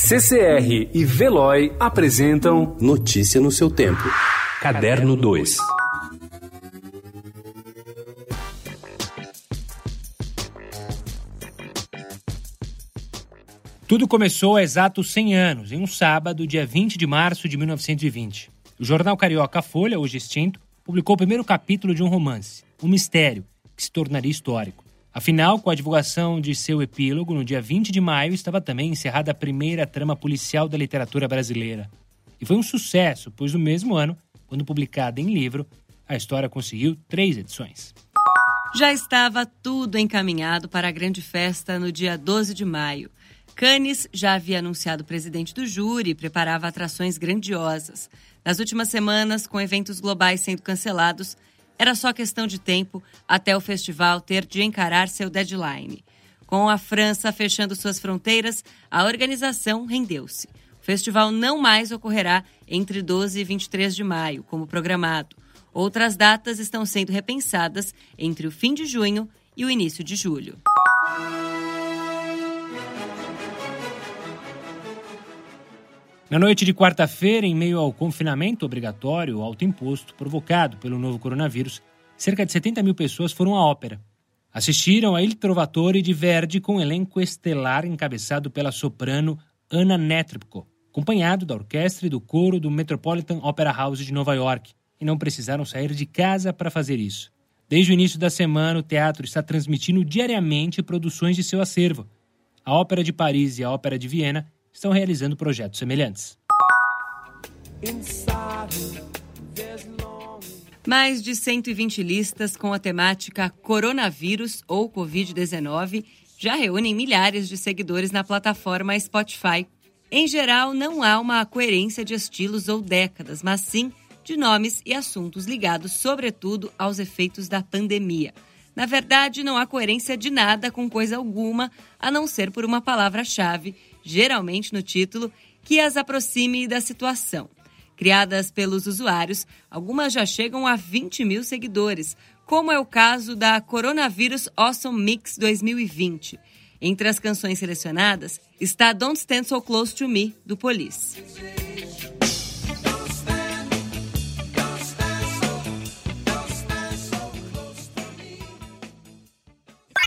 CCR e Veloy apresentam Notícia no seu tempo. Caderno 2. Tudo começou há exatos 100 anos, em um sábado, dia 20 de março de 1920. O jornal carioca Folha, hoje extinto, publicou o primeiro capítulo de um romance, Um Mistério, que se tornaria histórico. Afinal, com a divulgação de seu epílogo, no dia 20 de maio, estava também encerrada a primeira trama policial da literatura brasileira. E foi um sucesso, pois no mesmo ano, quando publicada em livro, a história conseguiu três edições. Já estava tudo encaminhado para a grande festa no dia 12 de maio. Cannes já havia anunciado o presidente do júri e preparava atrações grandiosas. Nas últimas semanas, com eventos globais sendo cancelados, era só questão de tempo até o festival ter de encarar seu deadline. Com a França fechando suas fronteiras, a organização rendeu-se. O festival não mais ocorrerá entre 12 e 23 de maio, como programado. Outras datas estão sendo repensadas entre o fim de junho e o início de julho. Na noite de quarta-feira, em meio ao confinamento obrigatório autoimposto provocado pelo novo coronavírus, cerca de 70 mil pessoas foram à ópera. Assistiram a Il Trovatore de Verdi com um elenco estelar encabeçado pela soprano Anna Netrebko, acompanhado da orquestra e do coro do Metropolitan Opera House de Nova York, e não precisaram sair de casa para fazer isso. Desde o início da semana, o teatro está transmitindo diariamente produções de seu acervo. A Ópera de Paris e a Ópera de Viena estão realizando projetos semelhantes. Mais de 120 listas com a temática coronavírus ou Covid-19 já reúnem milhares de seguidores na plataforma Spotify. Em geral, não há uma coerência de estilos ou décadas, mas sim de nomes e assuntos ligados, sobretudo, aos efeitos da pandemia. Na verdade, não há coerência de nada com coisa alguma, a não ser por uma palavra-chave geralmente no título, que as aproxime da situação. Criadas pelos usuários, algumas já chegam a 20 mil seguidores, como é o caso da Coronavírus Awesome Mix 2020. Entre as canções selecionadas está Don't Stand So Close to Me, do Police.